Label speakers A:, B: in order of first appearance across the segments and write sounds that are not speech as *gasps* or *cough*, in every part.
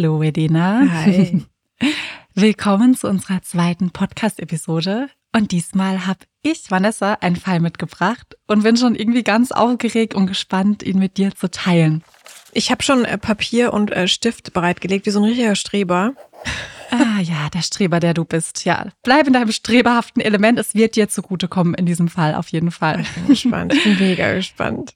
A: Hallo Edina.
B: Hi. *laughs*
A: Willkommen zu unserer zweiten Podcast-Episode. Und diesmal habe ich, Vanessa, einen Fall mitgebracht und bin schon irgendwie ganz aufgeregt und gespannt, ihn mit dir zu teilen.
B: Ich habe schon äh, Papier und äh, Stift bereitgelegt, wie so ein richtiger Streber.
A: Ah ja, der Streber, der du bist. Ja, bleib in deinem streberhaften Element. Es wird dir zugutekommen in diesem Fall auf jeden Fall.
B: Ich bin gespannt. Ich bin mega gespannt.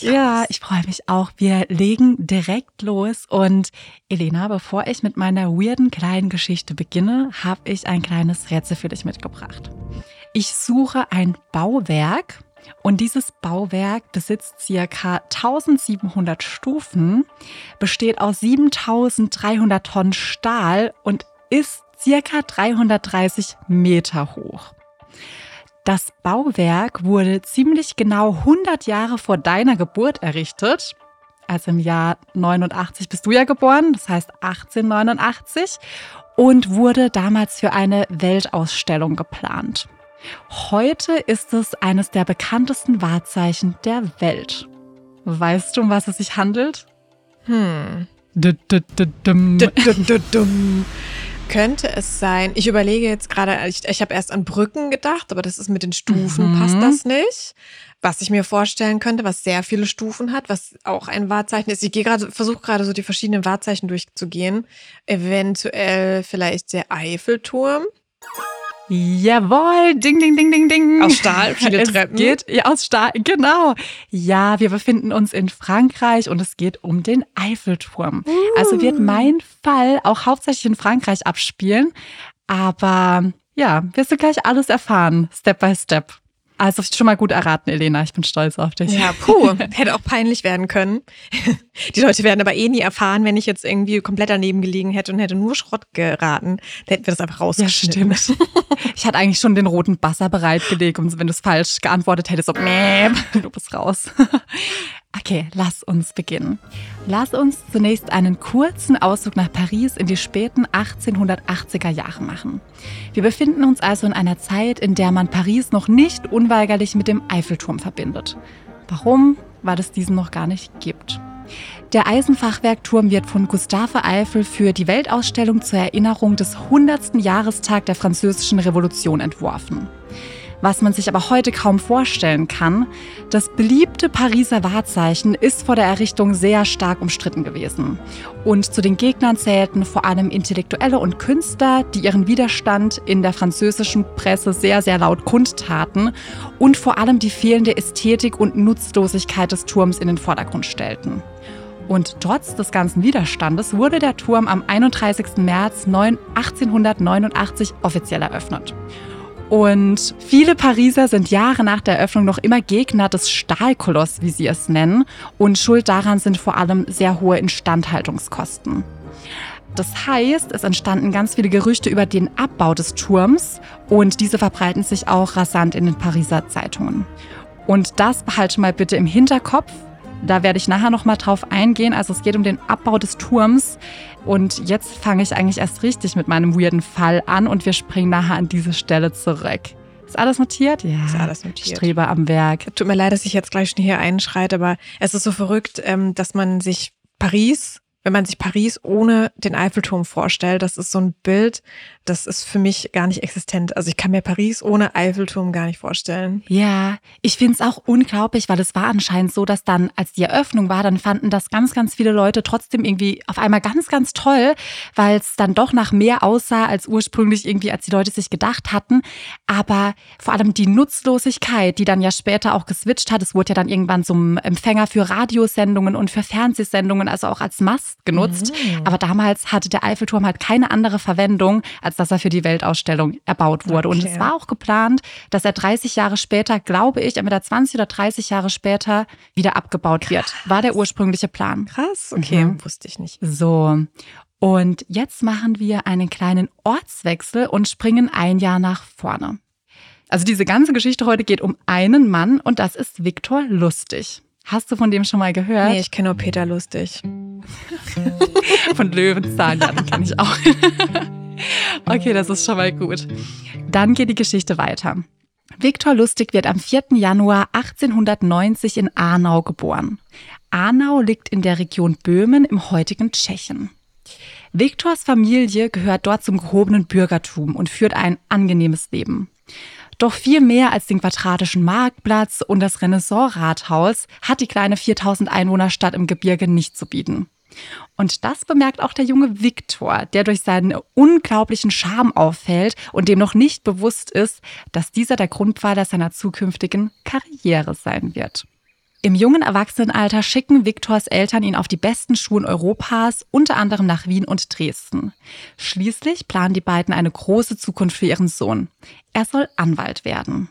A: Ja, ich freue mich auch. Wir legen direkt los. Und Elena, bevor ich mit meiner weirden kleinen Geschichte beginne, habe ich ein kleines Rätsel für dich mitgebracht. Ich suche ein Bauwerk und dieses Bauwerk besitzt circa 1700 Stufen, besteht aus 7300 Tonnen Stahl und ist circa 330 Meter hoch. Das Bauwerk wurde ziemlich genau 100 Jahre vor deiner Geburt errichtet. Also im Jahr 89 bist du ja geboren, das heißt 1889, und wurde damals für eine Weltausstellung geplant. Heute ist es eines der bekanntesten Wahrzeichen der Welt. Weißt du, um was es sich handelt?
B: Hm. Könnte es sein, ich überlege jetzt gerade, ich, ich habe erst an Brücken gedacht, aber das ist mit den Stufen,
A: Mhm.
B: passt das nicht? Was ich mir vorstellen könnte, was sehr viele Stufen hat, was auch ein Wahrzeichen ist. Ich gehe gerade, versuche gerade so die verschiedenen Wahrzeichen durchzugehen. Eventuell vielleicht der Eiffelturm.
A: Jawohl, ding, ding, ding, ding, ding.
B: Aus Stahl, viele
A: es
B: Treppen.
A: Geht, ja, aus Stahl, genau. Ja, wir befinden uns in Frankreich und es geht um den Eiffelturm. Also wird mein Fall auch hauptsächlich in Frankreich abspielen. Aber ja, wirst du gleich alles erfahren, Step by Step. Also schon mal gut erraten, Elena. Ich bin stolz auf dich.
B: Ja, puh, hätte auch peinlich werden können. Die Leute werden aber eh nie erfahren, wenn ich jetzt irgendwie komplett daneben gelegen hätte und hätte nur Schrott geraten. Dann hätten wir das einfach
A: Ja,
B: rausgeschnitten.
A: stimmt. Ich hatte eigentlich schon den roten Basser bereitgelegt und wenn du es falsch geantwortet hättest, so, mäh, du bist raus. Okay, lass uns beginnen. Lass uns zunächst einen kurzen Ausflug nach Paris in die späten 1880er Jahre machen. Wir befinden uns also in einer Zeit, in der man Paris noch nicht unweigerlich mit dem Eiffelturm verbindet. Warum? Weil es diesen noch gar nicht gibt. Der Eisenfachwerkturm wird von Gustave Eiffel für die Weltausstellung zur Erinnerung des 100. Jahrestag der Französischen Revolution entworfen. Was man sich aber heute kaum vorstellen kann, das beliebte Pariser Wahrzeichen ist vor der Errichtung sehr stark umstritten gewesen. Und zu den Gegnern zählten vor allem Intellektuelle und Künstler, die ihren Widerstand in der französischen Presse sehr, sehr laut kundtaten und vor allem die fehlende Ästhetik und Nutzlosigkeit des Turms in den Vordergrund stellten. Und trotz des ganzen Widerstandes wurde der Turm am 31. März 9 1889 offiziell eröffnet. Und viele Pariser sind Jahre nach der Eröffnung noch immer Gegner des Stahlkoloss, wie sie es nennen. Und schuld daran sind vor allem sehr hohe Instandhaltungskosten. Das heißt, es entstanden ganz viele Gerüchte über den Abbau des Turms und diese verbreiten sich auch rasant in den Pariser Zeitungen. Und das behalte mal bitte im Hinterkopf. Da werde ich nachher noch mal drauf eingehen. Also es geht um den Abbau des Turms. Und jetzt fange ich eigentlich erst richtig mit meinem weirden Fall an und wir springen nachher an diese Stelle zurück. Ist alles notiert? Ja.
B: Ist alles notiert.
A: Streber am Werk.
B: Tut mir leid, dass ich jetzt gleich schon hier einschreite, aber es ist so verrückt, ähm, dass man sich Paris, wenn man sich Paris ohne den Eiffelturm vorstellt, das ist so ein Bild, das ist für mich gar nicht existent. Also ich kann mir Paris ohne Eiffelturm gar nicht vorstellen.
A: Ja, ich finde es auch unglaublich, weil es war anscheinend so, dass dann, als die Eröffnung war, dann fanden das ganz, ganz viele Leute trotzdem irgendwie auf einmal ganz, ganz toll, weil es dann doch nach mehr aussah als ursprünglich irgendwie, als die Leute sich gedacht hatten. Aber vor allem die Nutzlosigkeit, die dann ja später auch geswitcht hat, es wurde ja dann irgendwann zum Empfänger für Radiosendungen und für Fernsehsendungen, also auch als Mast genutzt. Aber damals hatte der Eiffelturm halt keine andere Verwendung, als dass er für die Weltausstellung erbaut wurde. Und
B: Okay.
A: es war auch geplant, dass er 30 Jahre später, glaube ich, entweder 20 oder 30 Jahre später wieder abgebaut wird. War der ursprüngliche Plan.
B: Krass, okay,
A: Mhm.
B: wusste ich nicht.
A: So. Und jetzt machen wir einen kleinen Ortswechsel und springen ein Jahr nach vorne. Also diese ganze Geschichte heute geht um einen Mann und das ist Viktor Lustig. Hast du von dem schon mal gehört?
B: Nee, ich kenne nur Peter Lustig. *laughs*
A: Von Löwenzahn, ja, den kenne ich auch. *laughs* okay, das ist schon mal gut. Dann geht die Geschichte weiter. Viktor Lustig wird am 4. Januar 1890 in Arnau geboren. Arnau liegt in der Region Böhmen im heutigen Tschechien. Viktors Familie gehört dort zum gehobenen Bürgertum und führt ein angenehmes Leben. Doch viel mehr als den quadratischen Marktplatz und das Renaissance-Rathaus hat die kleine 4000 Einwohnerstadt im Gebirge nicht zu bieten. Und das bemerkt auch der junge Viktor, der durch seinen unglaublichen Charme auffällt und dem noch nicht bewusst ist, dass dieser der Grundpfeiler seiner zukünftigen Karriere sein wird. Im jungen Erwachsenenalter schicken Viktors Eltern ihn auf die besten Schulen Europas, unter anderem nach Wien und Dresden. Schließlich planen die beiden eine große Zukunft für ihren Sohn. Er soll Anwalt werden.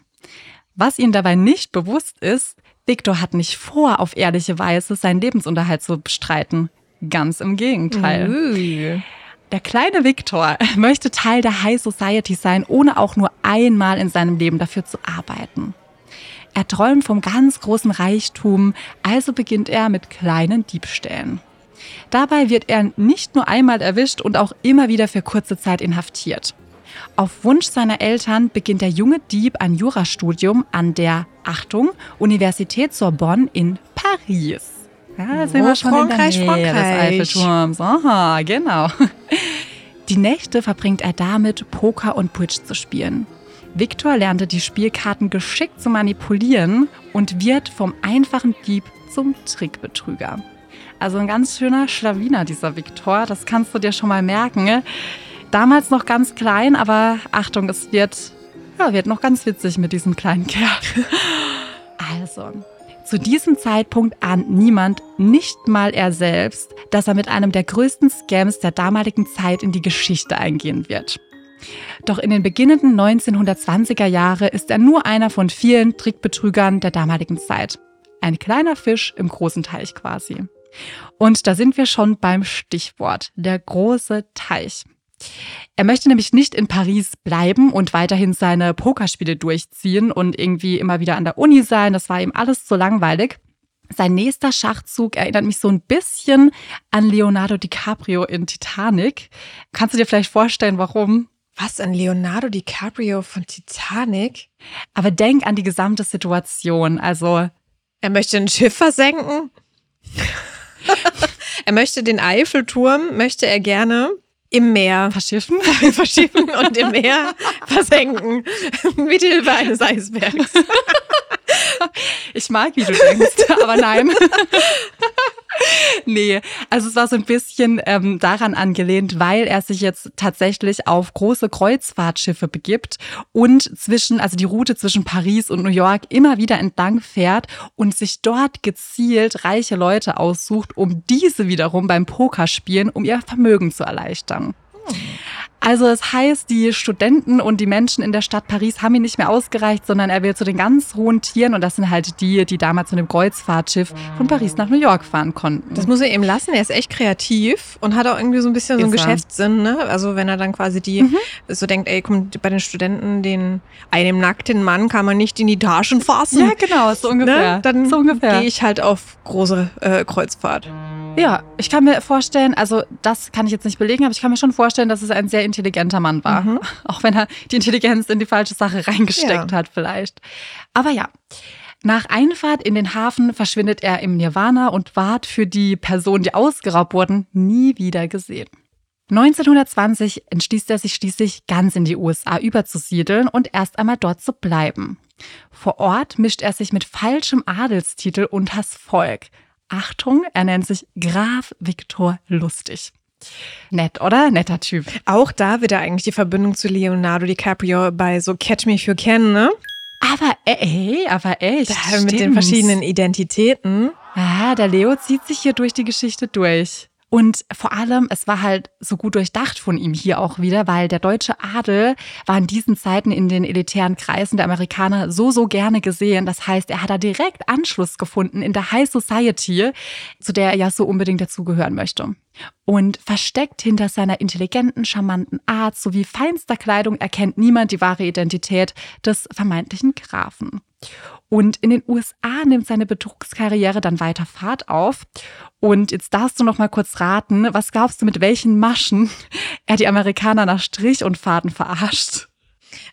A: Was ihnen dabei nicht bewusst ist, Viktor hat nicht vor, auf ehrliche Weise seinen Lebensunterhalt zu bestreiten. Ganz im Gegenteil.
B: Ui.
A: Der kleine Viktor *laughs* möchte Teil der High Society sein, ohne auch nur einmal in seinem Leben dafür zu arbeiten. Er träumt vom ganz großen Reichtum, also beginnt er mit kleinen Diebstählen. Dabei wird er nicht nur einmal erwischt und auch immer wieder für kurze Zeit inhaftiert. Auf Wunsch seiner Eltern beginnt der junge Dieb ein Jurastudium an der, Achtung, Universität Sorbonne in Paris. Ja, sind wir schon in der
B: Frankreich,
A: Nähe des
B: Frankreich.
A: Eiffelturms. Aha, genau. Die Nächte verbringt er damit, Poker und Bridge zu spielen. Victor lernte die Spielkarten geschickt zu manipulieren und wird vom einfachen Dieb zum Trickbetrüger. Also ein ganz schöner Schlawiner, dieser Victor. Das kannst du dir schon mal merken. Damals noch ganz klein, aber Achtung, es wird, ja, wird noch ganz witzig mit diesem kleinen Kerl. *laughs* Also, zu diesem Zeitpunkt ahnt niemand, nicht mal er selbst, dass er mit einem der größten Scams der damaligen Zeit in die Geschichte eingehen wird. Doch in den beginnenden 1920er Jahre ist er nur einer von vielen Trickbetrügern der damaligen Zeit. Ein kleiner Fisch im großen Teich quasi. Und da sind wir schon beim Stichwort, der große Teich. Er möchte nämlich nicht in Paris bleiben und weiterhin seine Pokerspiele durchziehen und irgendwie immer wieder an der Uni sein. Das war ihm alles zu langweilig. Sein nächster Schachzug erinnert mich so ein bisschen an Leonardo DiCaprio in Titanic. Kannst du dir vielleicht vorstellen, warum?
B: Was, ein Leonardo DiCaprio von Titanic?
A: Aber denk an die gesamte Situation. Also,
B: Er möchte ein Schiff versenken. *laughs* *laughs* er möchte den Eiffelturm, möchte er gerne im Meer
A: verschiffen? *laughs*
B: verschieben und im Meer versenken. Mit Hilfe eines Eisbergs. *laughs* *laughs*
A: Ich mag, wie du denkst, aber nein. *laughs* nee, also es war so ein bisschen ähm, daran angelehnt, weil er sich jetzt tatsächlich auf große Kreuzfahrtschiffe begibt und zwischen, also die Route zwischen Paris und New York immer wieder entlang fährt und sich dort gezielt reiche Leute aussucht, um diese wiederum beim Pokerspielen, um ihr Vermögen zu erleichtern. Also es heißt, die Studenten und die Menschen in der Stadt Paris haben ihn nicht mehr ausgereicht, sondern er will zu den ganz hohen Tieren und das sind halt die, die damals mit dem Kreuzfahrtschiff von Paris nach New York fahren konnten.
B: Das muss er ihm lassen. Er ist echt kreativ und hat auch irgendwie so ein bisschen so einen. Geschäftssinn. Ne? Also wenn er dann quasi die so denkt, ey, komm, bei den Studenten, den einem nackten Mann kann man nicht in die Taschen fassen.
A: ja, genau, so ungefähr.
B: Ne? Dann
A: so ungefähr.
B: gehe ich halt auf große äh, Kreuzfahrt.
A: Ja, ich kann mir vorstellen, also das kann ich jetzt nicht belegen, aber ich kann mir schon vorstellen, dass es ein sehr intelligenter Mann war.
B: Mhm. *laughs*
A: Auch wenn er die Intelligenz in die falsche Sache reingesteckt
B: Ja.
A: hat vielleicht. Aber ja. Nach Einfahrt in den Hafen verschwindet er im Nirvana und ward für die Personen, die ausgeraubt wurden, nie wieder gesehen. 1920 entschließt er sich schließlich, ganz in die USA überzusiedeln und erst einmal dort zu bleiben. Vor Ort mischt er sich mit falschem Adelstitel unters Volk. Achtung, er nennt sich Graf Viktor Lustig. Nett, oder? Netter Typ.
B: Auch da wird er eigentlich die Verbindung zu Leonardo DiCaprio bei so Catch Me If You Can, ne?
A: Aber ey, aber echt.
B: Da mit den verschiedenen Identitäten.
A: Ah, der Leo zieht sich hier durch die Geschichte durch. Und vor allem, es war halt so gut durchdacht von ihm hier auch wieder, weil der deutsche Adel war in diesen Zeiten in den elitären Kreisen der Amerikaner so, so gerne gesehen. Das heißt, er hat da direkt Anschluss gefunden in der High Society, zu der er ja so unbedingt dazugehören möchte. Und versteckt hinter seiner intelligenten, charmanten Art sowie feinster Kleidung erkennt niemand die wahre Identität des vermeintlichen Grafen. Und in den USA nimmt seine Betrugskarriere dann weiter Fahrt auf. Und jetzt darfst du noch mal kurz raten, was glaubst du, mit welchen Maschen *laughs* er die Amerikaner nach Strich und Faden verarscht?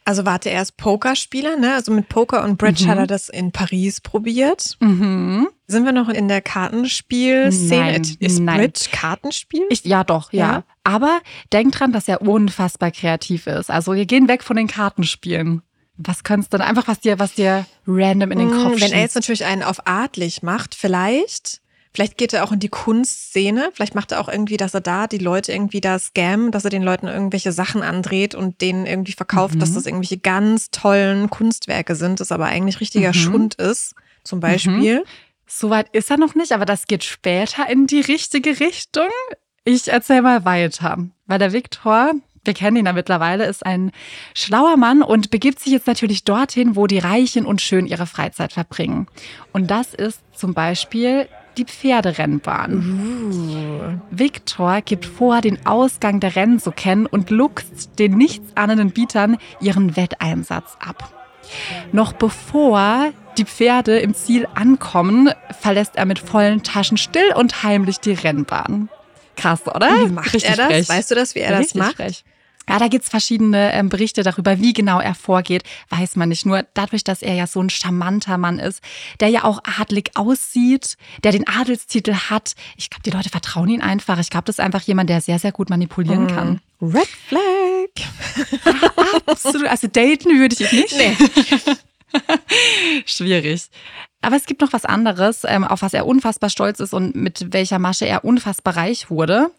B: Also warte, er ist Pokerspieler, ne? Also mit Poker und Bridge
A: Mhm.
B: hat er das in Paris probiert.
A: Mhm.
B: Sind wir noch in der Kartenspielszene?
A: Nein,
B: ist
A: nein.
B: Bridge Kartenspiel?
A: Ich, ja, doch, ja.
B: Ja?
A: Aber denk dran, dass er unfassbar kreativ ist. Also wir gehen weg von den Kartenspielen. Was könntest du denn einfach, was dir, was dir random in den Kopf
B: Wenn er
A: schießt?
B: jetzt natürlich einen auf artlich macht, vielleicht. Vielleicht geht er auch in die Kunstszene. Vielleicht macht er auch irgendwie, dass er da die Leute irgendwie da scammen, dass er den Leuten irgendwelche Sachen andreht und denen irgendwie verkauft,
A: Mhm.
B: dass das irgendwelche ganz tollen Kunstwerke sind, das aber eigentlich richtiger
A: Mhm.
B: Schund ist. Zum Beispiel.
A: Soweit ist er noch nicht, aber das geht später in die richtige Richtung. Ich erzähl mal weiter. Weil der Viktor, wir kennen ihn ja mittlerweile, ist ein schlauer Mann und begibt sich jetzt natürlich dorthin, wo die Reichen und Schön ihre Freizeit verbringen. Und das ist zum Beispiel die Pferderennbahn. Viktor gibt vor, den Ausgang der Rennen zu kennen und luchst den nichtsahnenden Bietern ihren Wetteinsatz ab. Noch bevor die Pferde im Ziel ankommen, verlässt er mit vollen Taschen still und heimlich die Rennbahn. Krass, oder?
B: Wie macht
A: Richtig
B: er das?
A: frech.
B: Weißt du das, wie er das
A: Richtig
B: macht?
A: frech. Ja, da gibt's verschiedene ähm, Berichte darüber, wie genau er vorgeht, weiß man nicht. Nur dadurch, dass er ja so ein charmanter Mann ist, der ja auch adlig aussieht, der den Adelstitel hat. Ich glaube, die Leute vertrauen ihn einfach. Ich glaube, das ist einfach jemand, der sehr, sehr gut manipulieren
B: Mhm.
A: kann.
B: Red Flag. *laughs*
A: Absolut. Also daten würde ich nicht.
B: Nee. *laughs*
A: Schwierig. Aber es gibt noch was anderes, ähm, auf was er unfassbar stolz ist und mit welcher Masche er unfassbar reich wurde.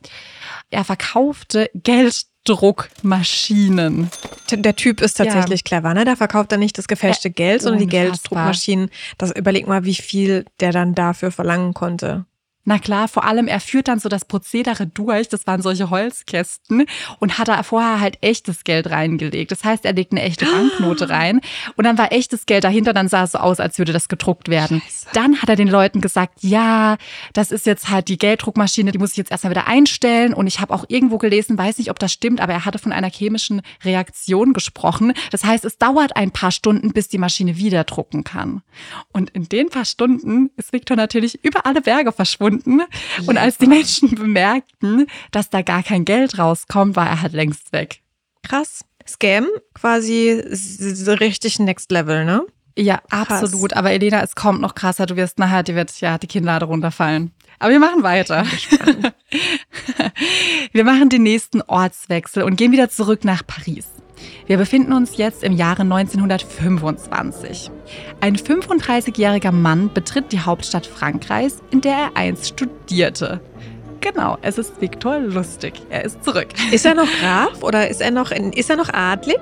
A: Er verkaufte Gelddruckmaschinen.
B: Der Typ ist tatsächlich clever, ne? Da verkauft er nicht das gefälschte Geld, sondern die
A: unfassbar.
B: Gelddruckmaschinen. Das überleg mal, wie viel der dann dafür verlangen konnte.
A: Na klar, vor allem er führt dann so das Prozedere durch, das waren solche Holzkästen und hat da vorher halt echtes Geld reingelegt. Das heißt, er legt eine echte Banknote *gasps* rein und dann war echtes Geld dahinter, dann sah es so aus, als würde das gedruckt werden. Dann hat er den Leuten gesagt, ja, das ist jetzt halt die Gelddruckmaschine, die muss ich jetzt erstmal wieder einstellen und ich habe auch irgendwo gelesen, weiß nicht, ob das stimmt, aber er hatte von einer chemischen Reaktion gesprochen. Das heißt, es dauert ein paar Stunden, bis die Maschine wieder drucken kann. Und in den paar Stunden ist Victor natürlich über alle Berge verschwunden. Und als die Menschen *laughs* bemerkten, dass da gar kein Geld rauskommt, war er halt längst weg.
B: Krass. Scam quasi s- s- richtig next level, ne?
A: Ja, absolut. Aber Elena, es kommt noch krasser. Du wirst nachher, die wird ja die Kinnlade runterfallen. Aber wir machen weiter. *laughs* Wir machen den nächsten Ortswechsel und gehen wieder zurück nach Paris. Wir befinden uns jetzt im Jahre 1925. Ein 35-jähriger Mann betritt die Hauptstadt Frankreichs, in der er einst studierte. Genau, es ist Viktor Lustig. Er ist zurück.
B: Ist er noch *laughs* Graf oder ist er noch, ist er noch adlig?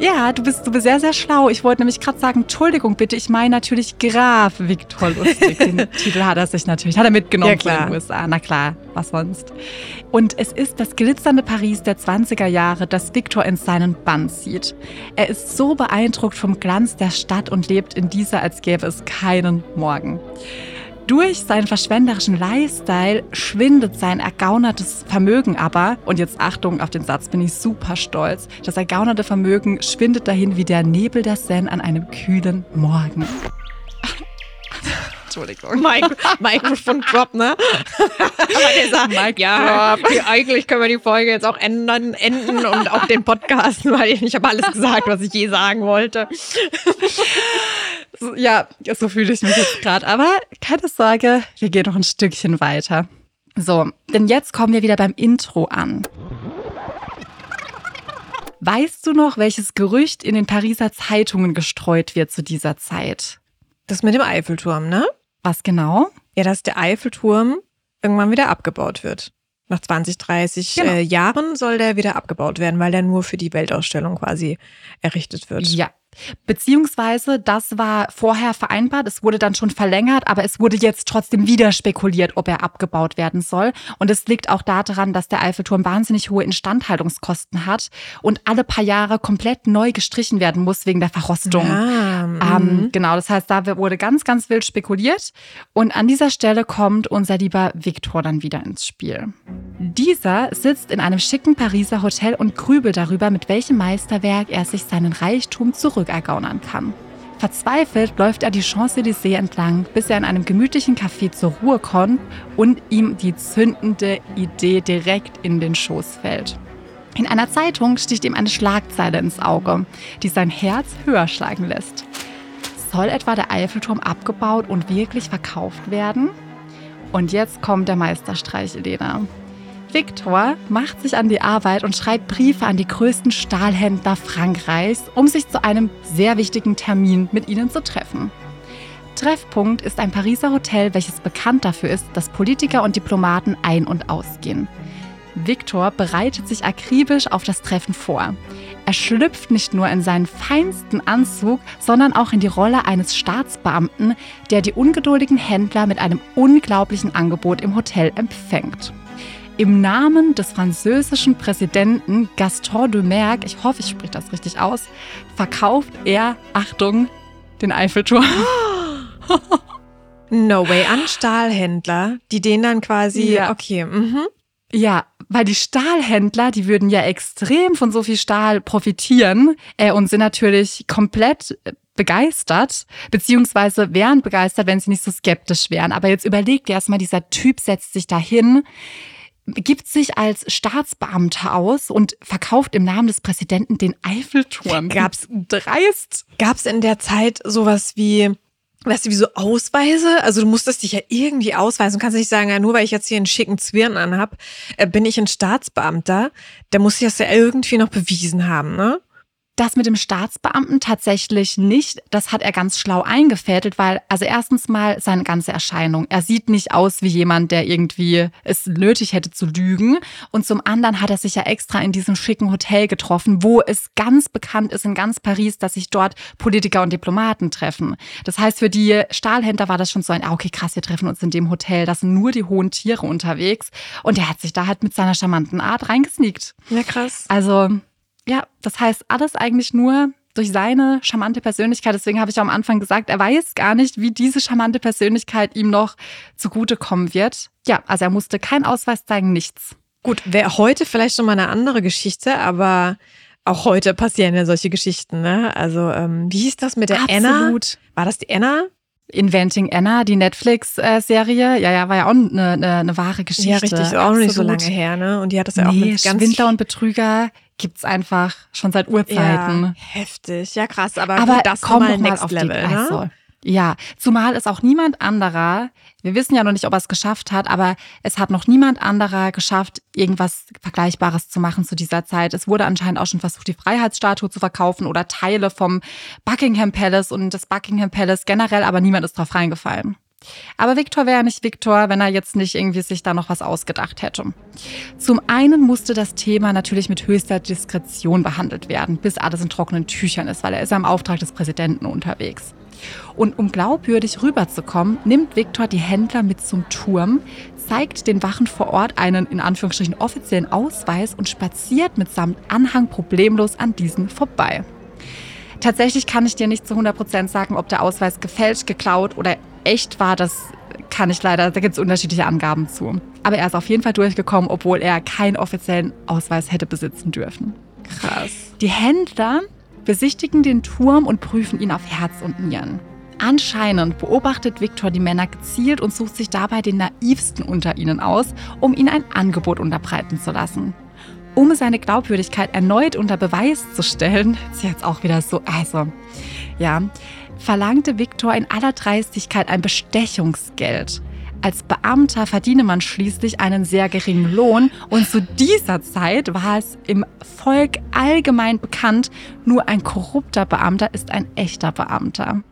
A: Ja, du bist, du bist sehr, sehr schlau. Ich wollte nämlich gerade sagen, Entschuldigung bitte, ich meine natürlich Graf Viktor Lustig. Den *laughs* Titel hat er sich natürlich, hat er mitgenommen
B: Ja, klar.
A: von den USA. Na klar, was sonst. Und es ist das glitzernde Paris der 20er Jahre, das Viktor in seinen Bann zieht. Er ist so beeindruckt vom Glanz der Stadt und lebt in dieser, als gäbe es keinen Morgen. Durch seinen verschwenderischen Lifestyle schwindet sein ergaunertes Vermögen aber, und jetzt Achtung, auf den Satz bin ich super stolz, das ergaunerte Vermögen schwindet dahin wie der Nebel der Seine an einem kühlen Morgen. Entschuldigung.
B: Mic Mikrofon Drop, ne? *laughs* Aber der sagt,
A: Mic
B: ja, okay, eigentlich können wir die Folge jetzt auch ändern, enden und auch den Podcast, *laughs* weil ich, ich habe alles gesagt, was ich je sagen wollte.
A: So, Ja, so fühle ich mich jetzt gerade. Aber keine Sorge, wir gehen noch ein Stückchen weiter. So, denn jetzt kommen wir wieder beim Intro an. Weißt du noch, welches Gerücht in den Pariser Zeitungen gestreut wird zu dieser Zeit?
B: Das mit dem Eiffelturm, ne?
A: Was genau?
B: Ja, dass der Eiffelturm irgendwann wieder abgebaut wird. Nach 20, 30
A: Genau.
B: äh, Jahren soll der wieder abgebaut werden, weil der nur für die Weltausstellung quasi errichtet wird.
A: Ja. Beziehungsweise, das war vorher vereinbart, es wurde dann schon verlängert, aber es wurde jetzt trotzdem wieder spekuliert, ob er abgebaut werden soll. Und es liegt auch daran, dass der Eiffelturm wahnsinnig hohe Instandhaltungskosten hat und alle paar Jahre komplett neu gestrichen werden muss wegen der Verrostung.
B: Ah,
A: Ähm,
B: mhm.
A: genau, das heißt, da wurde ganz, ganz wild spekuliert. Und an dieser Stelle kommt unser lieber Viktor dann wieder ins Spiel. Dieser sitzt in einem schicken Pariser Hotel und grübelt darüber, mit welchem Meisterwerk er sich seinen Reichtum zurückergaunern kann. Verzweifelt läuft er die Champs-Élysées entlang, bis er in einem gemütlichen Café zur Ruhe kommt und ihm die zündende Idee direkt in den Schoß fällt. In einer Zeitung sticht ihm eine Schlagzeile ins Auge, die sein Herz höher schlagen lässt. Soll etwa der Eiffelturm abgebaut und wirklich verkauft werden? Und jetzt kommt der Meisterstreich, Elena. Viktor macht sich an die Arbeit und schreibt Briefe an die größten Stahlhändler Frankreichs, um sich zu einem sehr wichtigen Termin mit ihnen zu treffen. Treffpunkt ist ein Pariser Hotel, welches bekannt dafür ist, dass Politiker und Diplomaten ein- und ausgehen. Viktor bereitet sich akribisch auf das Treffen vor. Er schlüpft nicht nur in seinen feinsten Anzug, sondern auch in die Rolle eines Staatsbeamten, der die ungeduldigen Händler mit einem unglaublichen Angebot im Hotel empfängt. Im Namen des französischen Präsidenten Gaston de Merck, ich hoffe, ich spreche das richtig aus, verkauft er, Achtung, den Eiffelturm. *laughs*
B: No way, an Stahlhändler, die den dann quasi,
A: Ja.
B: okay, mhm.
A: Ja, weil die Stahlhändler, die würden ja extrem von so viel Stahl profitieren äh, und sind natürlich komplett äh, begeistert, beziehungsweise wären begeistert, wenn sie nicht so skeptisch wären. Aber jetzt überlegt erstmal, dieser Typ setzt sich dahin, gibt sich als Staatsbeamter aus und verkauft im Namen des Präsidenten den Eiffelturm.
B: Gab's- *laughs*
A: dreist?
B: Gab es in der Zeit sowas wie, weißt du, wie so Ausweise? Also du musstest dich ja irgendwie ausweisen. Du kannst nicht sagen, ja, nur weil ich jetzt hier einen schicken Zwirn anhab, äh, bin ich ein Staatsbeamter. Der muss sich das ja irgendwie noch bewiesen haben, ne?
A: Das mit dem Staatsbeamten tatsächlich nicht. Das hat er ganz schlau eingefädelt, weil, also erstens mal seine ganze Erscheinung. Er sieht nicht aus wie jemand, der irgendwie es nötig hätte zu lügen. Und zum anderen hat er sich ja extra in diesem schicken Hotel getroffen, wo es ganz bekannt ist in ganz Paris, dass sich dort Politiker und Diplomaten treffen. Das heißt, für die Stahlhändler war das schon so ein, ah, okay, krass, wir treffen uns in dem Hotel, da sind nur die hohen Tiere unterwegs. Und er hat sich da halt mit seiner charmanten Art reingesneakt.
B: Ja, krass.
A: Also, ja, das heißt alles eigentlich nur durch seine charmante Persönlichkeit. Deswegen habe ich auch am Anfang gesagt, er weiß gar nicht, wie diese charmante Persönlichkeit ihm noch zugutekommen wird. Ja, also er musste keinen Ausweis zeigen, nichts.
B: Gut, wäre heute vielleicht schon mal eine andere Geschichte, aber auch heute passieren ja solche Geschichten, ne? Also, ähm, wie hieß das mit der Anna?
A: Absolut.
B: War das die Anna?
A: Inventing Anna, die Netflix-Serie, ja, ja, war ja auch eine, eine, eine wahre Geschichte.
B: Ja, richtig, ist auch noch nicht so
A: Absolut.
B: lange her, ne? Und die hat das ja auch
A: nee,
B: mit ganz
A: Schwindler und Betrüger gibt's einfach schon seit Urzeiten.
B: ja, heftig. Ja, krass, aber,
A: Aber
B: das
A: komm
B: nochmal
A: noch mal
B: Next
A: auf die
B: Level, ne?
A: also, Ja, zumal es auch niemand anderer, wir wissen ja noch nicht, ob er es geschafft hat, aber es hat noch niemand anderer geschafft, irgendwas Vergleichbares zu machen zu dieser Zeit. Es wurde anscheinend auch schon versucht, die Freiheitsstatue zu verkaufen oder Teile vom Buckingham Palace und das Buckingham Palace generell, aber niemand ist drauf reingefallen. Aber Victor wäre nicht Victor, wenn er jetzt nicht irgendwie sich da noch was ausgedacht hätte. Zum einen musste das Thema natürlich mit höchster Diskretion behandelt werden, bis alles in trockenen Tüchern ist, weil er ist ja im Auftrag des Präsidenten unterwegs. Und um glaubwürdig rüberzukommen, nimmt Victor die Händler mit zum Turm, zeigt den Wachen vor Ort einen in Anführungsstrichen offiziellen Ausweis und spaziert mitsamt Anhang problemlos an diesen vorbei. Tatsächlich kann ich dir nicht zu 100% sagen, ob der Ausweis gefälscht, geklaut oder echt war. Das kann ich leider, da gibt es unterschiedliche Angaben zu. Aber er ist auf jeden Fall durchgekommen, obwohl er keinen offiziellen Ausweis hätte besitzen dürfen.
B: Krass.
A: Die Händler besichtigen den Turm und prüfen ihn auf Herz und Nieren. Anscheinend beobachtet Viktor die Männer gezielt und sucht sich dabei den naivsten unter ihnen aus, um ihnen ein Angebot unterbreiten zu lassen. Um seine Glaubwürdigkeit erneut unter Beweis zu stellen, *laughs* ist jetzt auch wieder so, also, ja, verlangte Viktor in aller Dreistigkeit ein Bestechungsgeld. Als Beamter verdiene man schließlich einen sehr geringen Lohn und zu dieser Zeit war es im Volk allgemein bekannt, nur ein korrupter Beamter ist ein echter Beamter.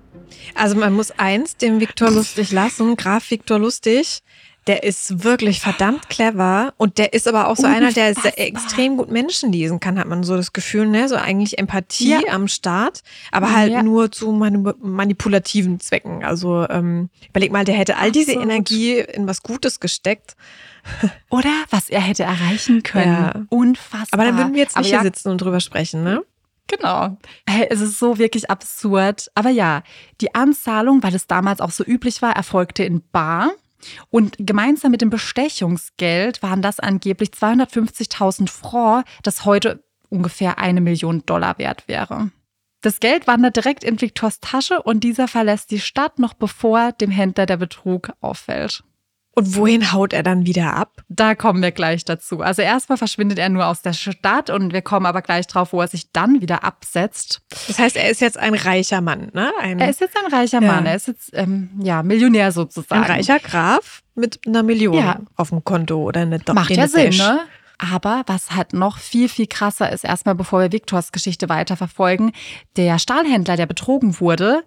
B: Also man muss eins dem Viktor Lustig lassen, Graf Viktor Lustig, der ist wirklich verdammt clever und der ist aber auch so einer, der sehr
A: Unfassbar.
B: extrem gut Menschen lesen kann, hat man so das Gefühl, ne? So eigentlich Empathie
A: Ja.
B: am Start, aber halt
A: Ja.
B: nur zu mani- manipulativen Zwecken. Also ähm, überleg mal, der hätte all diese
A: Absolut.
B: Energie in was Gutes gesteckt. *laughs*
A: Oder was er hätte erreichen können.
B: Ja.
A: Unfassbar.
B: Aber dann würden wir jetzt nicht hier sitzen und drüber sprechen, ne?
A: Genau. Hey, es ist so wirklich absurd. Aber ja, die Anzahlung, weil es damals auch so üblich war, erfolgte in Bar. Und gemeinsam mit dem Bestechungsgeld waren das angeblich 250.000 Francs, das heute ungefähr eine Million Dollar wert wäre. Das Geld wandert direkt in Victors Tasche und dieser verlässt die Stadt noch bevor dem Händler der Betrug auffällt.
B: Und wohin haut er dann wieder ab?
A: Da kommen wir gleich dazu. Also erstmal verschwindet er nur aus der Stadt und wir kommen aber gleich drauf, wo er sich dann wieder absetzt.
B: Das heißt, er ist jetzt ein reicher Mann, ne? Ein,
A: er ist jetzt ein reicher
B: Ja.
A: Mann. Er ist jetzt ähm, ja Millionär sozusagen.
B: ein reicher Graf mit einer Million
A: Ja.
B: auf dem Konto oder eine
A: Macht ja Sinn, ne? Aber was halt noch viel, viel krasser ist, erstmal bevor wir Viktors Geschichte weiterverfolgen, der Stahlhändler, der betrogen wurde,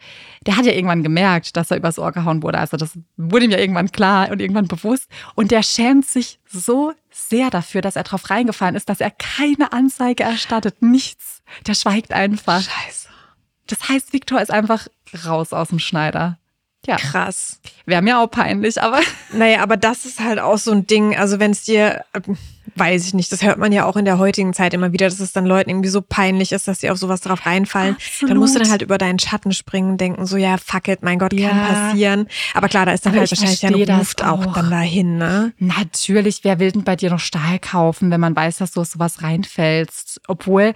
A: der hat ja irgendwann gemerkt, dass er übers Ohr gehauen wurde. Also das wurde ihm ja irgendwann klar und irgendwann bewusst. Und der schämt sich so sehr dafür, dass er drauf reingefallen ist, dass er keine Anzeige erstattet. Nichts. Der schweigt einfach.
B: Scheiße.
A: Das heißt, Viktor ist einfach raus aus dem Schneider. Ja,
B: Krass.
A: wäre mir auch peinlich, aber *laughs*
B: Naja, aber das ist halt auch so ein Ding. Also wenn es dir, ähm, weiß ich nicht, das hört man ja auch in der heutigen Zeit immer wieder, dass es dann Leuten irgendwie so peinlich ist, dass sie auf sowas drauf reinfallen.
A: Absolut.
B: Dann musst du dann halt über deinen Schatten springen und denken so, ja, fuck it, mein Gott,
A: Ja.
B: kann passieren. Aber klar, da ist dann
A: Aber
B: halt
A: ich
B: wahrscheinlich
A: das
B: Ruf auch
A: auch.
B: dann dahin, ne?
A: Natürlich, wer will denn bei dir noch Stahl kaufen, wenn man weiß, dass du aus sowas reinfällst? Obwohl,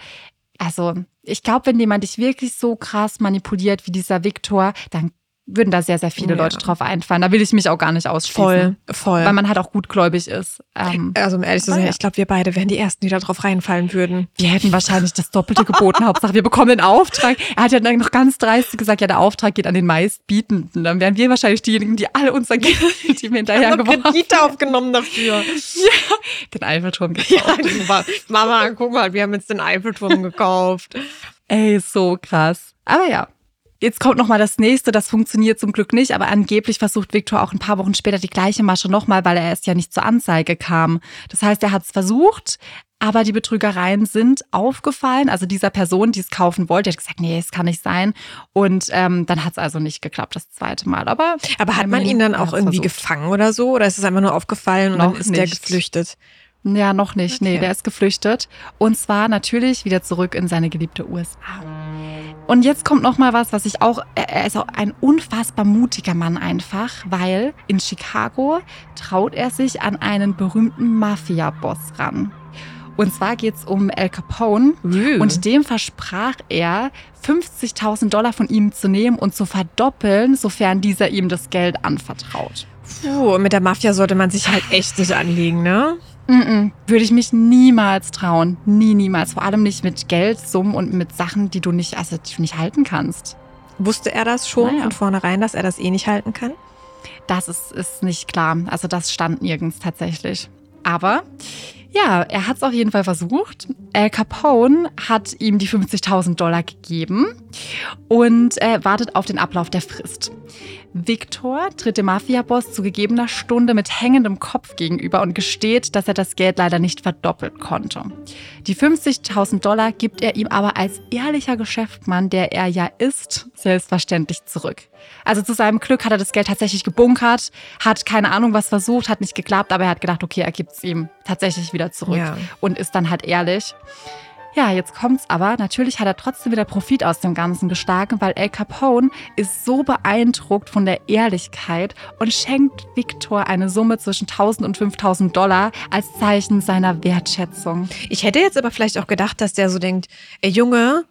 A: also, ich glaube, wenn jemand dich wirklich so krass manipuliert wie dieser Viktor, dann würden da sehr, sehr viele
B: Ja.
A: Leute drauf einfallen. Da will ich mich auch gar nicht ausschließen.
B: Voll, voll.
A: Weil man halt auch gutgläubig ist. Ähm,
B: also um ehrlich zu sein,
A: ja.
B: ich glaube, wir beide wären die Ersten, die da drauf reinfallen würden.
A: wir hätten wahrscheinlich das Doppelte geboten. *laughs* Hauptsache, wir bekommen den Auftrag. Er hat ja dann noch ganz dreist gesagt, ja, der Auftrag geht an den meistbietenden. Dann wären wir wahrscheinlich diejenigen, die alle unser Geld, *laughs* die wir hinterher haben,
B: Kredite aufgenommen dafür.
A: den Eiffelturm gekauft.
B: Ja, Mama, guck mal, wir haben jetzt den Eiffelturm gekauft.
A: Ey, so krass. Aber ja. Jetzt kommt noch mal das nächste, das funktioniert zum Glück nicht, aber angeblich versucht Viktor auch ein paar Wochen später die gleiche Masche nochmal, weil er erst ja nicht zur Anzeige kam. Das heißt, er hat es versucht, aber die Betrügereien sind aufgefallen. Also dieser Person, die es kaufen wollte, hat gesagt, nee, es kann nicht sein. Und ähm, dann hat es also nicht geklappt das zweite Mal. Aber,
B: Aber hat man
A: immerhin,
B: ihn dann auch irgendwie
A: versucht.
B: gefangen oder so? Oder ist es einfach nur aufgefallen und
A: Noch
B: dann ist der
A: nicht.
B: geflüchtet?
A: Ja, noch nicht. Nee,
B: Okay.
A: der ist geflüchtet. Und zwar natürlich wieder zurück in seine geliebte USA. Und jetzt kommt noch mal was, was ich auch, er ist auch ein unfassbar mutiger Mann einfach, weil in Chicago traut er sich an einen berühmten Mafia-Boss ran. Und zwar geht's um Al Capone. Und dem versprach er, 50.000 Dollar von ihm zu nehmen und zu verdoppeln, sofern dieser ihm das Geld anvertraut.
B: Puh, mit der Mafia sollte man sich halt echt nicht anlegen, ne?
A: Mm-mm. Würde ich mich niemals trauen. Nie, niemals. Vor allem nicht mit Geldsummen und mit Sachen, die du nicht, also die du nicht halten kannst.
B: Wusste er das schon
A: Naja.
B: von vornherein, dass er das eh nicht halten kann?
A: Das ist, ist nicht klar. Also das stand nirgends tatsächlich. Aber ja, er hat es auf jeden Fall versucht. Al Capone hat ihm die 50.000 Dollar gegeben und äh, wartet auf den Ablauf der Frist. Victor tritt dem Mafia-Boss zu gegebener Stunde mit hängendem Kopf gegenüber und gesteht, dass er das Geld leider nicht verdoppelt konnte. Die 50.000 Dollar gibt er ihm aber als ehrlicher Geschäftsmann, der er ja ist, selbstverständlich zurück. Also zu seinem Glück hat er das Geld tatsächlich gebunkert, hat keine Ahnung was versucht, hat nicht geklappt, aber er hat gedacht, okay, er gibt es ihm tatsächlich wieder zurück
B: Ja.
A: und ist dann halt ehrlich. Ja, jetzt kommt's aber. Natürlich hat er trotzdem wieder Profit aus dem Ganzen geschlagen, weil Al Capone ist so beeindruckt von der Ehrlichkeit und schenkt Victor eine Summe zwischen 1000 und 5000 Dollar als Zeichen seiner Wertschätzung.
B: Ich hätte jetzt aber vielleicht auch gedacht, dass der so denkt, ey Junge,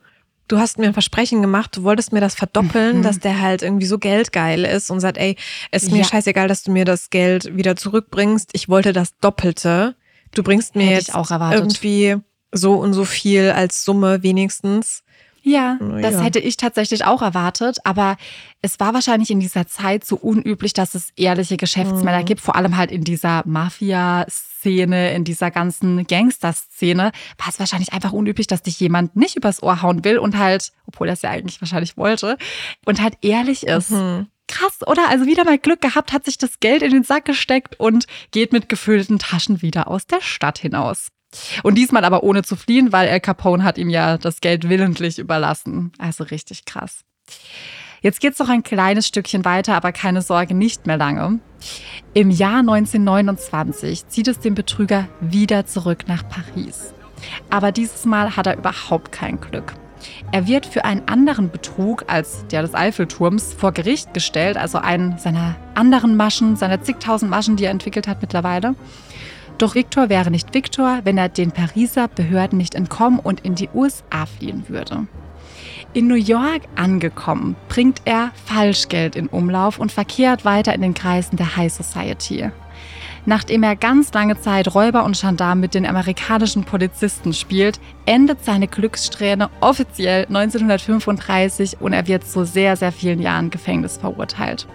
B: du hast mir ein Versprechen gemacht, du wolltest mir das verdoppeln,
A: Mhm.
B: dass der halt irgendwie so geldgeil ist und sagt, ey, es ist mir
A: Ja.
B: scheißegal, dass du mir das Geld wieder zurückbringst. Ich wollte das Doppelte. Du bringst mir
A: Hätte
B: jetzt irgendwie so und so viel als Summe wenigstens.
A: Ja,
B: Na
A: das
B: ja.
A: hätte ich tatsächlich auch erwartet, aber es war wahrscheinlich in dieser Zeit so unüblich, dass es ehrliche Geschäftsmänner
B: Mhm.
A: gibt, vor allem halt in dieser Mafia-Szene, in dieser ganzen Gangster-Szene, war es wahrscheinlich einfach unüblich, dass dich jemand nicht übers Ohr hauen will und halt, obwohl er es ja eigentlich wahrscheinlich wollte, und halt ehrlich ist.
B: Hm.
A: Krass, oder? Also wieder mal Glück gehabt, hat sich das Geld in den Sack gesteckt und geht mit gefüllten Taschen wieder aus der Stadt hinaus. Und diesmal aber ohne zu fliehen, weil Al Capone hat ihm ja das Geld willentlich überlassen. Also richtig krass. Jetzt geht's noch ein kleines Stückchen weiter, aber keine Sorge, nicht mehr lange. Im Jahr 1929 zieht es den Betrüger wieder zurück nach Paris. Aber dieses Mal hat er überhaupt kein Glück. Er wird für einen anderen Betrug als der des Eiffelturms vor Gericht gestellt, also einen seiner anderen Maschen, seiner zigtausend Maschen, die er entwickelt hat mittlerweile. Doch Victor wäre nicht Victor, wenn er den Pariser Behörden nicht entkommen und in die USA fliehen würde. In New York angekommen, bringt er Falschgeld in Umlauf und verkehrt weiter in den Kreisen der High Society. Nachdem er ganz lange Zeit Räuber und Gendarm mit den amerikanischen Polizisten spielt, endet seine Glückssträhne offiziell 1935 und er wird zu sehr, sehr vielen Jahren Gefängnis verurteilt.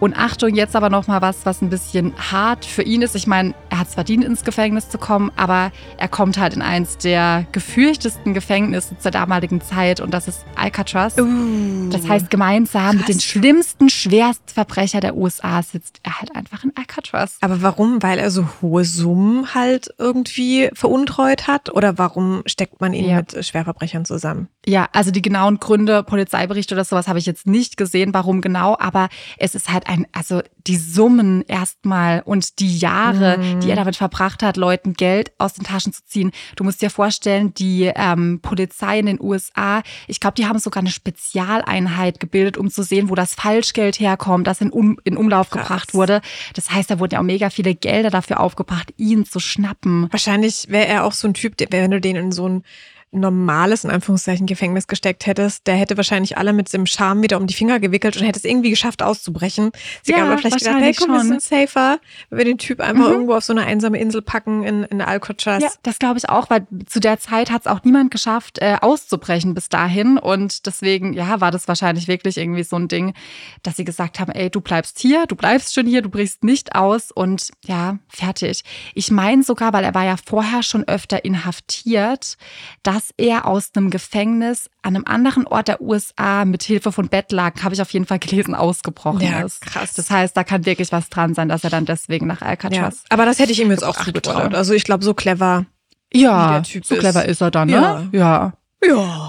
A: Und Achtung, jetzt aber noch mal was, was ein bisschen hart für ihn ist. Ich meine, er hat es verdient, ins Gefängnis zu kommen, aber er kommt halt in eins der gefürchtesten Gefängnisse zur damaligen Zeit und das ist Alcatraz.
B: Uh,
A: Das heißt, gemeinsam mit den
B: Krass.
A: schlimmsten Schwerstverbrecher der USA sitzt er halt einfach in Alcatraz.
B: aber warum? Weil er so hohe Summen halt irgendwie veruntreut hat? Oder warum steckt man ihn
A: Ja.
B: mit Schwerverbrechern zusammen?
A: Ja, also die genauen Gründe, Polizeiberichte oder sowas habe ich jetzt nicht gesehen, warum genau, aber es ist halt ein, also die Summen erstmal und die Jahre,
B: Mhm.
A: die er damit verbracht hat, Leuten Geld aus den Taschen zu ziehen. Du musst dir vorstellen, die ähm, Polizei in den USA, ich glaube, die haben sogar eine Spezialeinheit gebildet, um zu sehen, wo das Falschgeld herkommt, das in, um, in Umlauf
B: Krass.
A: gebracht wurde. Das heißt, da wurden ja auch mega viele Gelder dafür aufgebracht, ihn zu schnappen.
B: Wahrscheinlich wäre er auch so ein Typ, der, wenn du den in so ein normales, in Anführungszeichen, Gefängnis gesteckt hättest, der hätte wahrscheinlich alle mit dem Charme wieder um die Finger gewickelt und hätte es irgendwie geschafft auszubrechen. Sie
A: Ja,
B: haben aber vielleicht gedacht, hey, komm, wir sind safer, wenn wir den Typ einfach
A: Mhm.
B: irgendwo auf so eine einsame Insel packen in, in Alcatraz.
A: Ja, das glaube ich auch, weil zu der Zeit hat es auch niemand geschafft, äh, auszubrechen bis dahin. Und deswegen, ja, war das wahrscheinlich wirklich irgendwie so ein Ding, dass sie gesagt haben, ey, du bleibst hier, du bleibst schon hier, du brichst nicht aus und ja, fertig. Ich meine sogar, weil er war ja vorher schon öfter inhaftiert, dass er aus einem Gefängnis an einem anderen Ort der USA mit Hilfe von Bettlaken, habe ich auf jeden Fall gelesen, ausgebrochen
B: Ja,
A: ist.
B: krass.
A: Das heißt, da kann wirklich was dran sein, dass er dann deswegen nach
B: Ja,
A: Alcatraz.
B: aber das hätte ich ihm jetzt auch zugetraut.
A: wurde.
B: Also ich glaube, so clever.
A: Ja, so
B: ist.
A: clever ist er dann, ne? Ja.
B: Ja.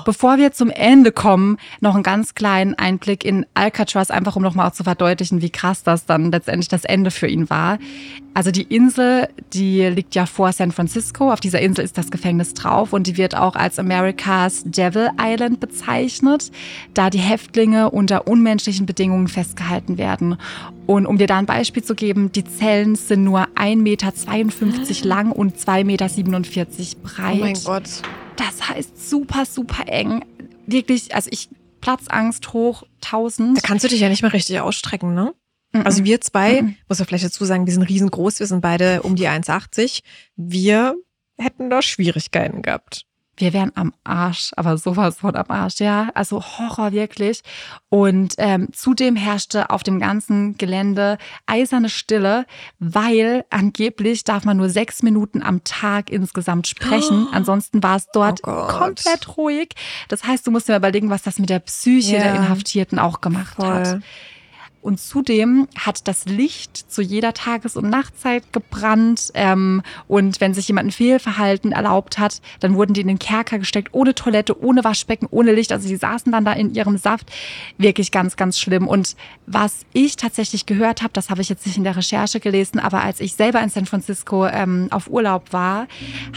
A: Bevor wir zum Ende kommen, noch einen ganz kleinen Einblick in Alcatraz, einfach um nochmal auch zu verdeutlichen, wie krass das dann letztendlich das Ende für ihn war. Also die Insel, die liegt ja vor San Francisco. Auf dieser Insel ist das Gefängnis drauf und die wird auch als America's Devil Island bezeichnet, da die Häftlinge unter unmenschlichen Bedingungen festgehalten werden. Und um dir da ein Beispiel zu geben, die Zellen sind nur 1,52 Meter lang und 2,47 Meter breit.
B: Oh mein Gott.
A: Das heißt super, super eng. Wirklich, also ich Platzangst hoch 1000.
B: Da kannst du dich ja nicht mehr richtig ausstrecken, ne? Also wir zwei,
A: Mhm.
B: muss man vielleicht dazu sagen, wir sind riesengroß, wir sind beide um die 1,80. Wir hätten da Schwierigkeiten gehabt.
A: Wir wären am Arsch, aber sowas von am Arsch, ja. Also Horror wirklich. Und ähm, zudem herrschte auf dem ganzen Gelände eiserne Stille, weil angeblich darf man nur sechs Minuten am Tag insgesamt sprechen.
B: Oh. *gasps*
A: Ansonsten war es dort
B: Oh
A: komplett ruhig. Das heißt, du musst dir überlegen, was das mit der Psyche
B: Ja.
A: der Inhaftierten auch gemacht hat. Und zudem hat das Licht zu jeder Tages- und Nachtzeit gebrannt. Ähm, und wenn sich jemand ein Fehlverhalten erlaubt hat, dann wurden die in den Kerker gesteckt, ohne Toilette, ohne Waschbecken, ohne Licht. Also die saßen dann da in ihrem Saft. Wirklich ganz, ganz schlimm. Und was ich tatsächlich gehört habe, das habe ich jetzt nicht in der Recherche gelesen, aber als ich selber in San Francisco ähm, auf Urlaub war,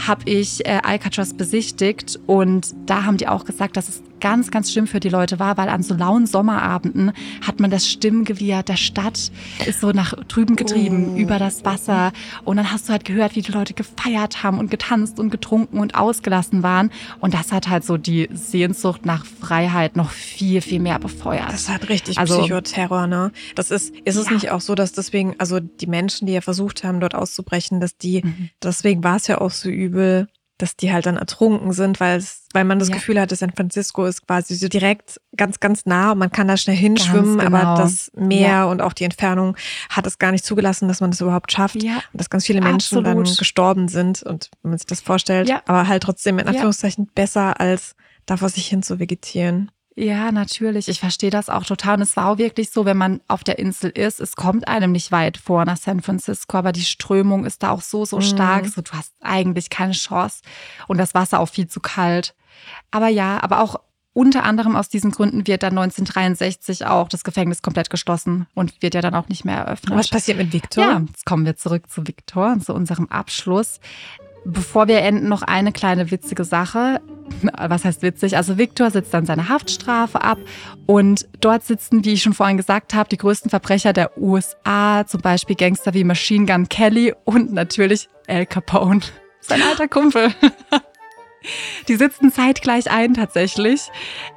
A: habe ich äh, Alcatraz besichtigt. Und da haben die auch gesagt, dass es ganz, ganz schlimm für die Leute war, weil an so lauen Sommerabenden hat man das Stimmgewirr der Stadt ist so nach drüben getrieben
B: Oh.
A: über das Wasser und dann hast du halt gehört, wie die Leute gefeiert haben und getanzt und getrunken und ausgelassen waren und das hat halt so die Sehnsucht nach Freiheit noch viel, viel mehr befeuert.
B: Das hat richtig
A: Also-
B: Psychoterror, ne? Das ist, ist es
A: Ja.
B: nicht auch so, dass deswegen, also die Menschen, die ja versucht haben, dort auszubrechen, dass die,
A: Mhm.
B: deswegen war es ja auch so übel, dass die halt dann ertrunken sind, weil es, weil man das
A: Ja.
B: Gefühl hatte, San Francisco ist quasi so direkt ganz, ganz nah und man kann da schnell hinschwimmen,
A: genau.
B: aber das Meer
A: Ja.
B: und auch die Entfernung hat es gar nicht zugelassen, dass man das überhaupt schafft.
A: Ja.
B: Und dass ganz viele Menschen
A: Absolut.
B: dann gestorben sind und wenn man sich das vorstellt,
A: Ja.
B: aber halt trotzdem in. Anführungszeichen besser als da vor sich hin zu vegetieren.
A: Ja, natürlich. Ich verstehe das auch total. Und es war auch wirklich so, wenn man auf der Insel ist, es kommt einem nicht weit vor nach San Francisco, aber die Strömung ist da auch so, so
B: Mhm.
A: stark. So, du hast eigentlich keine Chance. Und das Wasser auch viel zu kalt. Aber ja, aber auch unter anderem aus diesen Gründen wird dann 1963 auch das Gefängnis komplett geschlossen und wird ja dann auch nicht mehr eröffnet.
B: Was passiert mit Victor?
A: Ja, jetzt kommen wir zurück zu Victor und zu unserem Abschluss. Bevor wir enden, noch eine kleine witzige Sache. Was heißt witzig? Also Victor sitzt dann seine Haftstrafe ab und dort sitzen, wie ich schon vorhin gesagt habe, die größten Verbrecher der USA, zum Beispiel Gangster wie Machine Gun Kelly und natürlich Al Capone. Sein alter Kumpel. *laughs* Die sitzen zeitgleich ein tatsächlich.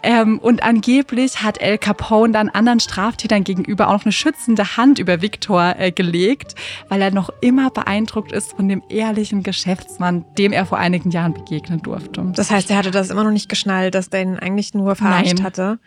A: Ähm, und angeblich hat El Capone dann anderen Straftätern gegenüber auch noch eine schützende Hand über Victor äh, gelegt, weil er noch immer beeindruckt ist von dem ehrlichen Geschäftsmann, dem er vor einigen Jahren begegnen durfte.
B: Das heißt, er hatte das immer noch nicht geschnallt, dass der ihn eigentlich nur verarscht
A: Nein.
B: hatte.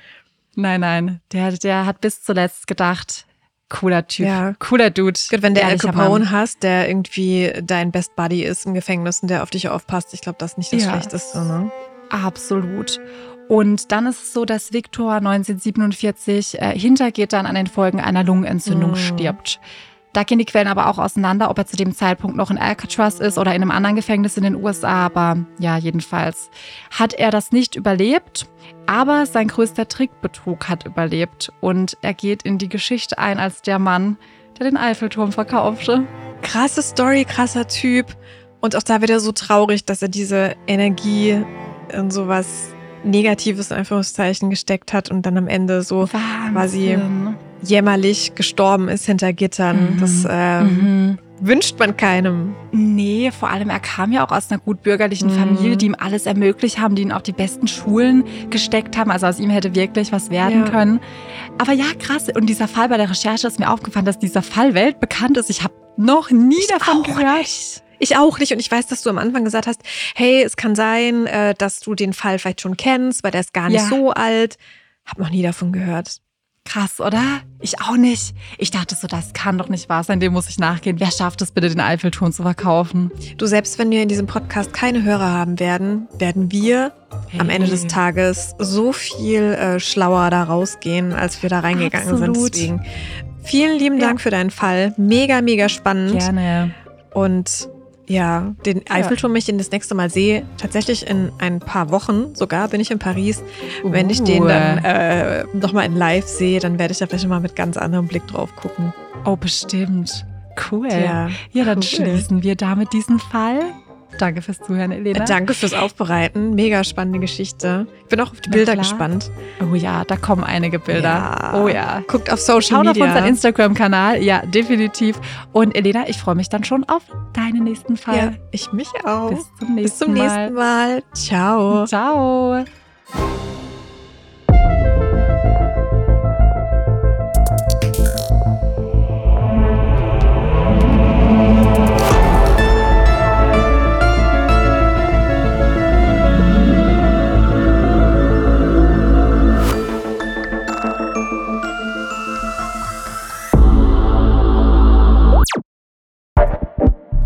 A: Nein, nein, der, der hat bis zuletzt gedacht, cooler Typ,
B: Ja.
A: cooler Dude.
B: Gut, wenn du Al Capone
A: Mann.
B: hast, der irgendwie dein Best Buddy ist im Gefängnis und der auf dich aufpasst, ich glaube, das ist nicht das
A: Ja.
B: Schlechteste. Ne?
A: Absolut. Und dann ist es so, dass Victor 1947 äh, hinter Gittern an den Folgen einer Lungenentzündung
B: Mm.
A: stirbt. Da gehen die Quellen aber auch auseinander, ob er zu dem Zeitpunkt noch in Alcatraz ist oder in einem anderen Gefängnis in den USA. Aber ja, jedenfalls hat er das nicht überlebt. Aber sein größter Trickbetrug hat überlebt. Und er geht in die Geschichte ein als der Mann, der den Eiffelturm verkaufte.
B: Krasse Story, krasser Typ. Und auch da wieder so traurig, dass er diese Energie in sowas Negatives in Anführungszeichen gesteckt hat und dann am Ende so quasi
A: Wahnsinn.
B: Jämmerlich gestorben ist hinter Gittern.
A: Mhm.
B: Das ähm,
A: Mhm.
B: wünscht man keinem.
A: Nee, vor allem er kam ja auch aus einer gut bürgerlichen
B: Mhm.
A: Familie, die ihm alles ermöglicht haben, die ihn auf die besten Schulen gesteckt haben. Also aus ihm hätte wirklich was werden
B: Ja.
A: können. Aber ja, krass. Und dieser Fall bei der Recherche ist mir aufgefallen, dass dieser Fall weltbekannt ist. Ich habe noch nie davon
B: auch
A: gehört.
B: Ich auch nicht. Und ich weiß, dass du am Anfang gesagt hast, hey, es kann sein, äh, dass du den Fall vielleicht schon kennst, weil der ist gar nicht
A: Ja.
B: so alt. Hab noch nie davon gehört.
A: Krass, oder? Ich auch nicht. Ich dachte so, das kann doch nicht wahr sein. Dem muss ich nachgehen. Wer schafft es bitte, den Eiffelturm zu verkaufen?
B: Du, selbst wenn wir in diesem Podcast keine Hörer haben werden, werden wir am Ende des
A: Hey.
B: Tages so viel äh, schlauer da rausgehen, als wir da reingegangen
A: Absolut.
B: sind. Deswegen vielen lieben
A: Ja.
B: Dank für deinen Fall. Mega, mega spannend.
A: Gerne.
B: Und ja, den Eiffelturm, wenn ich den das nächste Mal sehe, tatsächlich in ein paar Wochen sogar bin ich in Paris. Wenn ich den
A: Uh.
B: dann äh, nochmal in live sehe, dann werde ich da vielleicht mal mit ganz anderem Blick drauf gucken.
A: Oh, bestimmt. Cool.
B: Ja,
A: Ja, dann
B: cool.
A: schließen wir damit diesen Fall. Danke fürs Zuhören, Elena.
B: Danke fürs Aufbereiten. Mega spannende Geschichte. Ich bin auch auf die Bilder gespannt.
A: Oh ja, da kommen einige Bilder.
B: Ja.
A: Oh ja.
B: Guckt auf Social
A: Schaut auf
B: Media.
A: unseren Instagram-Kanal. Ja, definitiv. Und Elena, ich freue mich dann schon auf deinen nächsten
B: ja,
A: Fall.
B: ich mich auch.
A: Bis zum nächsten
B: Bis zum nächsten Mal. Ciao.
A: Ciao.